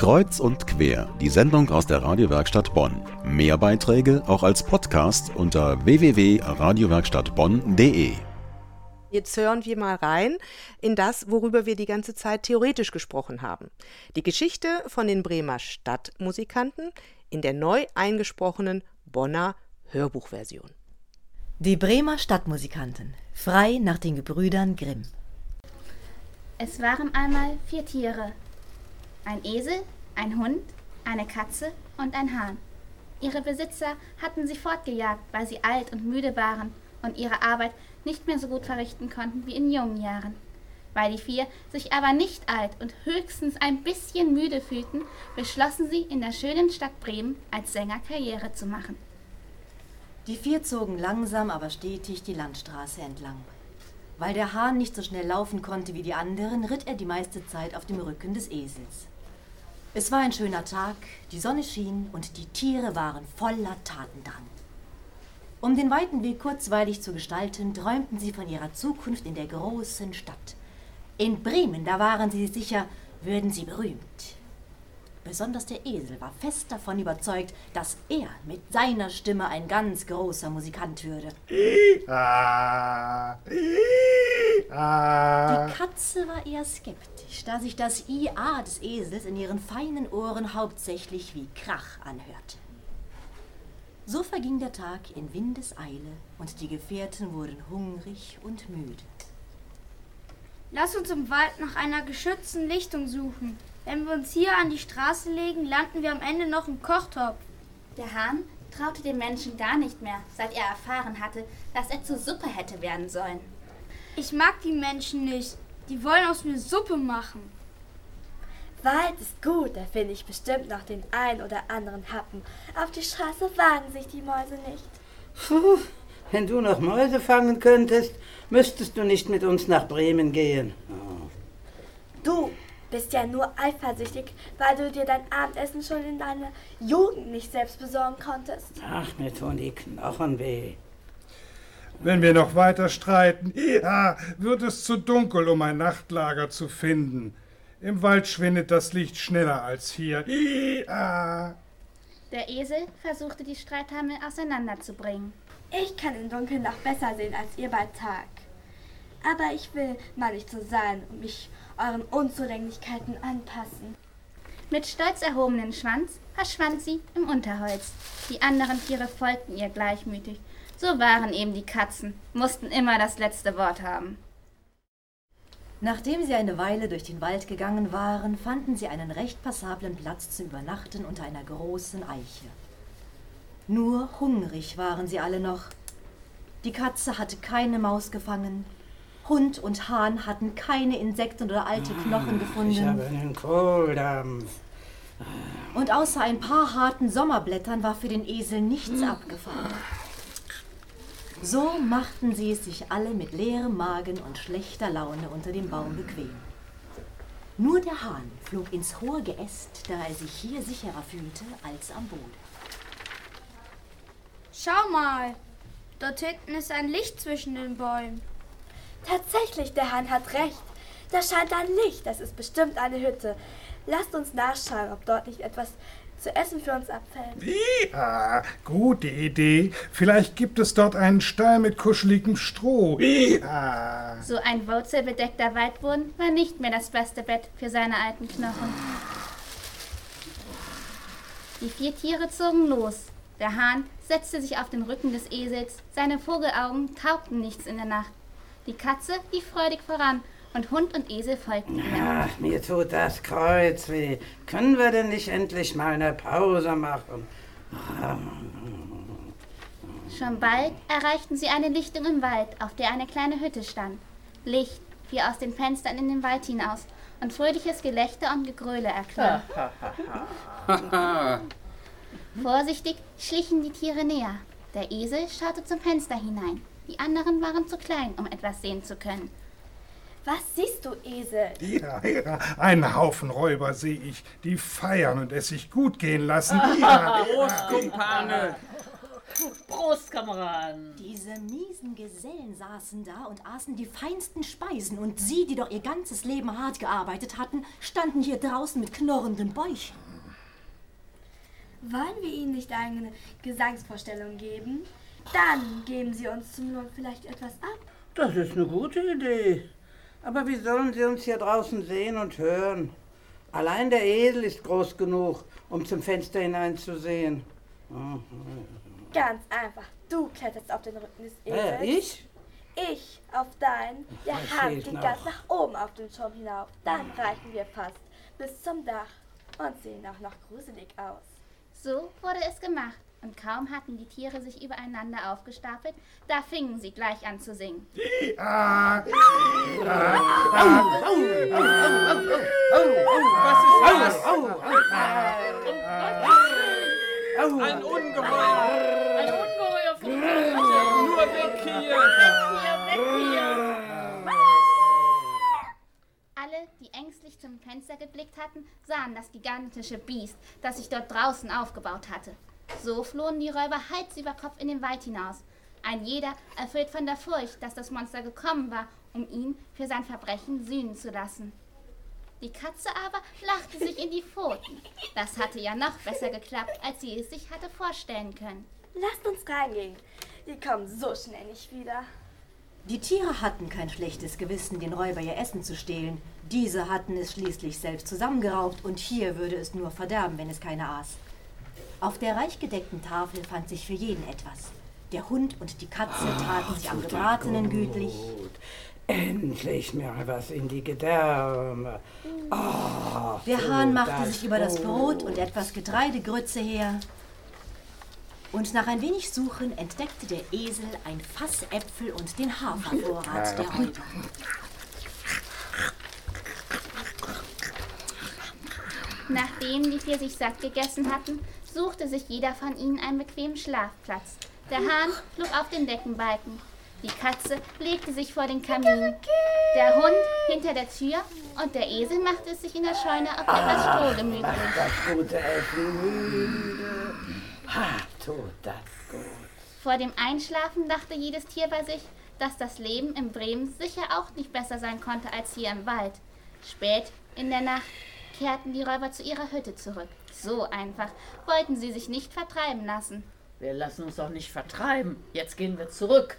Kreuz und quer, die Sendung aus der Radiowerkstatt Bonn. Mehr Beiträge auch als Podcast unter www.radiowerkstattbonn.de. Jetzt hören wir mal rein in das, worüber wir die ganze Zeit theoretisch gesprochen haben. Die Geschichte von den Bremer Stadtmusikanten in der neu eingesprochenen Bonner Hörbuchversion. Die Bremer Stadtmusikanten, frei nach den Gebrüdern Grimm. Es waren einmal vier Tiere. Ein Esel, ein Hund, eine Katze und ein Hahn. Ihre Besitzer hatten sie fortgejagt, weil sie alt und müde waren und ihre Arbeit nicht mehr so gut verrichten konnten wie in jungen Jahren. Weil die vier sich aber nicht alt und höchstens ein bisschen müde fühlten, beschlossen sie, in der schönen Stadt Bremen als Sänger Karriere zu machen. Die vier zogen langsam, aber stetig die Landstraße entlang. Weil der Hahn nicht so schnell laufen konnte wie die anderen, ritt er die meiste Zeit auf dem Rücken des Esels. Es war ein schöner Tag, die Sonne schien und die Tiere waren voller Tatendrang. Um den weiten Weg kurzweilig zu gestalten, träumten sie von ihrer Zukunft in der großen Stadt. In Bremen, da waren sie sicher, würden sie berühmt. Besonders der Esel war fest davon überzeugt, dass er mit seiner Stimme ein ganz großer Musikant würde. Die Katze war eher skeptisch, da sich das IA des Esels in ihren feinen Ohren hauptsächlich wie Krach anhörte. So verging der Tag in Windeseile und die Gefährten wurden hungrig und müde. Lass uns im Wald nach einer geschützten Lichtung suchen. Wenn wir uns hier an die Straße legen, landen wir am Ende noch im Kochtopf. Der Hahn traute dem Menschen gar nicht mehr, seit er erfahren hatte, dass er zur Suppe hätte werden sollen. Ich mag die Menschen nicht. Die wollen aus mir Suppe machen. Wald ist gut, da finde ich bestimmt noch den einen oder anderen Happen. Auf die Straße wagen sich die Mäuse nicht. Puh, wenn du noch Mäuse fangen könntest, müsstest du nicht mit uns nach Bremen gehen. Oh. Du bist ja nur eifersüchtig, weil du dir dein Abendessen schon in deiner Jugend nicht selbst besorgen konntest. Ach, mir tun die Knochen weh. Wenn wir noch weiter streiten, ja, wird es zu dunkel, um ein Nachtlager zu finden. Im Wald schwindet das Licht schneller als hier. Ja. Der Esel versuchte die Streithammel auseinanderzubringen. Ich kann im Dunkeln noch besser sehen als ihr bei Tag. Aber ich will mal nicht so sein und mich euren Unzulänglichkeiten anpassen. Mit stolz erhobenem Schwanz verschwand sie im Unterholz. Die anderen Tiere folgten ihr gleichmütig. So waren eben die Katzen, mussten immer das letzte Wort haben. Nachdem sie eine Weile durch den Wald gegangen waren, fanden sie einen recht passablen Platz zum Übernachten unter einer großen Eiche. Nur hungrig waren sie alle noch. Die Katze hatte keine Maus gefangen, Hund und Hahn hatten keine Insekten oder alte Knochen gefunden. Ich habe einen Kohldampf. Und außer ein paar harten Sommerblättern war für den Esel nichts abgefallen. So machten sie es sich alle mit leerem Magen und schlechter Laune unter dem Baum bequem. Nur der Hahn flog ins hohe Geäst, da er sich hier sicherer fühlte als am Boden. Schau mal, dort hinten ist ein Licht zwischen den Bäumen. Tatsächlich, der Hahn hat recht. Da scheint ein Licht. Das ist bestimmt eine Hütte. Lasst uns nachschauen, ob dort nicht etwas zu essen für uns abfällt. Ja, gute Idee. Vielleicht gibt es dort einen Stall mit kuscheligem Stroh. Ja. So ein wurzelbedeckter Waldboden war nicht mehr das beste Bett für seine alten Knochen. Die vier Tiere zogen los. Der Hahn setzte sich auf den Rücken des Esels. Seine Vogelaugen taugten nichts in der Nacht. Die Katze lief freudig voran und Hund und Esel folgten ihr. Ach, mir tut das Kreuz weh. Können wir denn nicht endlich mal eine Pause machen? Schon bald erreichten sie eine Lichtung im Wald, auf der eine kleine Hütte stand. Licht fiel aus den Fenstern in den Wald hinaus und fröhliches Gelächter und Gegröle erklang. Vorsichtig schlichen die Tiere näher. Der Esel schaute zum Fenster hinein. Die anderen waren zu klein, um etwas sehen zu können. Was siehst du, Esel? Ja, ja, einen Haufen Räuber sehe ich, die feiern und es sich gut gehen lassen. Ja, Prost, Kumpane! Prost, Kameraden! Diese miesen Gesellen saßen da und aßen die feinsten Speisen und sie, die doch ihr ganzes Leben hart gearbeitet hatten, standen hier draußen mit knorrenden Bäuchen. Wollen wir Ihnen nicht eine Gesangsvorstellung geben? Dann geben Sie uns zum Not vielleicht etwas ab. Das ist eine gute Idee. Aber wie sollen sie uns hier draußen sehen und hören? Allein der Esel ist groß genug, um zum Fenster hineinzusehen. Oh, Ganz einfach. Du kletterst auf den Rücken des Esels. Äh, ich? Ich auf deinen. Der Hahn fehlt geht ganz nach oben auf den Turm hinauf. Dann reichen wir fast bis zum Dach und sehen auch noch gruselig aus. So wurde es gemacht. Und kaum hatten die Tiere sich übereinander aufgestapelt, da fingen sie gleich an zu singen. Ah, Was ist das? Ein Ungeheuer von Nur weg hier! Alle, die ängstlich zum Fenster geblickt hatten, sahen das gigantische Biest, das sich dort draußen aufgebaut hatte. So flohen die Räuber Hals über Kopf in den Wald hinaus. Ein jeder erfüllt von der Furcht, dass das Monster gekommen war, um ihn für sein Verbrechen sühnen zu lassen. Die Katze aber lachte sich in die Pfoten. Das hatte ja noch besser geklappt, als sie es sich hatte vorstellen können. Lasst uns reingehen. Die kommen so schnell nicht wieder. Die Tiere hatten kein schlechtes Gewissen, den Räuber ihr Essen zu stehlen. Diese hatten es schließlich selbst zusammengeraubt und hier würde es nur verderben, wenn es keine aß. Auf der reich gedeckten Tafel fand sich für jeden etwas. Der Hund und die Katze taten sich am Gebratenen gütlich. Gut. Endlich mal was in die Gedärme. Oh, Der Hahn machte sich über das. Brot und etwas Getreidegrütze her. Und nach ein wenig Suchen entdeckte der Esel ein Fass Äpfel und den Hafervorrat der Räuber. Nachdem die vier sich satt gegessen hatten, suchte sich jeder von ihnen einen bequemen Schlafplatz. Der Hahn flog auf den Deckenbalken. Die Katze legte sich vor den Kamin. Der Hund hinter der Tür und der Esel machte es sich in der Scheune auf etwas Stroh gemütlich. Das gute Essen müde. Ha, tut das gut. Vor dem Einschlafen dachte jedes Tier bei sich, dass das Leben in Bremen sicher auch nicht besser sein konnte als hier im Wald. Spät in der Nacht kehrten die Räuber zu ihrer Hütte zurück. So einfach wollten sie sich nicht vertreiben lassen. Wir lassen uns auch nicht vertreiben. Jetzt gehen wir zurück.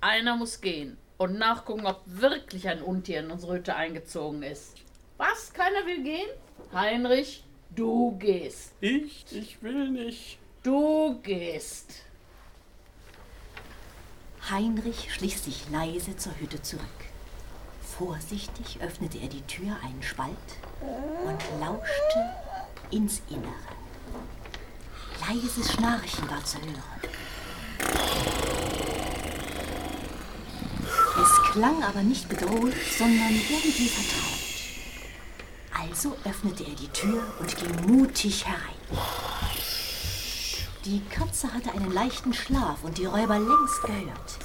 Einer muss gehen und nachgucken, ob wirklich ein Untier in unsere Hütte eingezogen ist. Was? Keiner will gehen? Heinrich, du gehst. Ich? Ich will nicht. Du gehst. Heinrich schlich sich leise zur Hütte zurück. Vorsichtig öffnete er die Tür einen Spalt und lauschte ins Innere. Leises Schnarchen war zu hören. Es klang aber nicht bedrohlich, sondern irgendwie vertraut. Also öffnete er die Tür und ging mutig herein. Die Katze hatte einen leichten Schlaf und die Räuber längst gehört.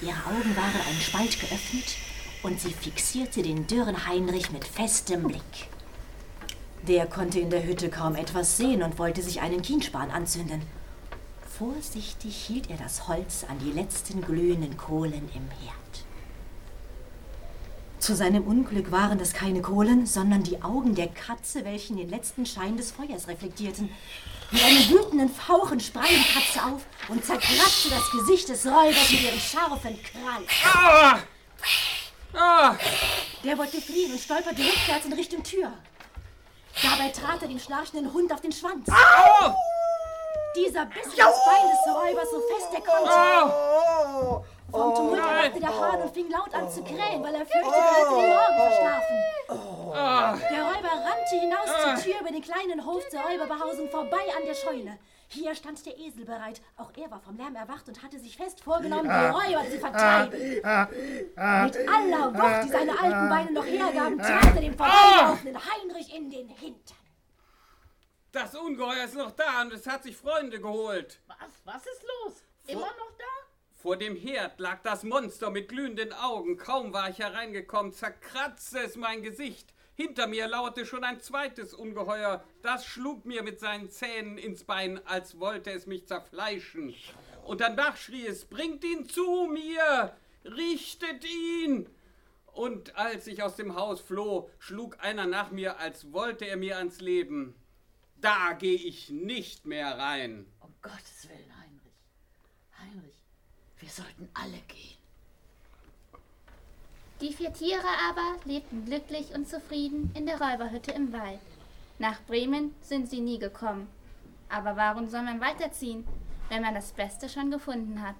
Ihre Augen waren einen Spalt geöffnet und sie fixierte den dürren Heinrich mit festem Blick. Der konnte in der Hütte kaum etwas sehen und wollte sich einen Kienspan anzünden. Vorsichtig hielt er das Holz an die letzten glühenden Kohlen im Herd. Zu seinem Unglück waren das keine Kohlen, sondern die Augen der Katze, welche den letzten Schein des Feuers reflektierten. Mit einem wütenden Fauchen sprang die Katze auf und zerkratzte das Gesicht des Räubers mit ihren scharfen Krallen. Ah! Ah! Der wollte fliehen und stolperte rückwärts in Richtung Tür. Dabei trat er dem schnarchenden Hund auf den Schwanz. Au! Dieser biss das Bein des Räubers so fest er konnte. Vom Tumult erwachte der Hahn und fing laut an zu krähen, weil er fürchtete, er hätte den Morgen verschlafen. Ah! Der Räuber rannte hinaus zur Tür über den kleinen Hof zur Räuberbehausung vorbei an der Scheune. Hier stand der Esel bereit. Auch er war vom Lärm erwacht und hatte sich fest vorgenommen, die Räuber zu vertreiben. Mit aller Wucht, die seine alten Beine noch hergaben, trat er dem vorbeilaufenden Heinrich in den Hintern. Das Ungeheuer ist noch da und es hat sich Freunde geholt. Was? Was ist los? Immer noch da? Vor dem Herd lag das Monster mit glühenden Augen. Kaum war ich hereingekommen, zerkratzte es mein Gesicht. Hinter mir lauerte schon ein zweites Ungeheuer. Das schlug mir mit seinen Zähnen ins Bein, als wollte es mich zerfleischen. Und danach schrie es, bringt ihn zu mir, richtet ihn. Und als ich aus dem Haus floh, schlug einer nach mir, als wollte er mir ans Leben. Da gehe ich nicht mehr rein. Um Gottes Willen, Heinrich. Heinrich, wir sollten alle gehen. Die vier Tiere aber lebten glücklich und zufrieden in der Räuberhütte im Wald. Nach Bremen sind sie nie gekommen. Aber warum soll man weiterziehen, wenn man das Beste schon gefunden hat?